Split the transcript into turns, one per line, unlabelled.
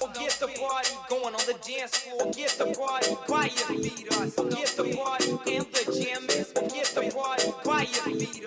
Or get the party going on the dance floor. Get the party quiet. Beat us. Get the party and the jam is. Get the party quiet beat.